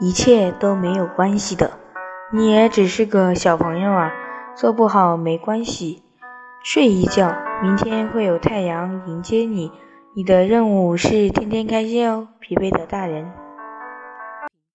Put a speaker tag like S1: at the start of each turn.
S1: 一切都没有关系的。你也只是个小朋友啊做不好没关系。睡一觉明天会有太阳迎接你你的任务是天天开心哦疲惫的大人。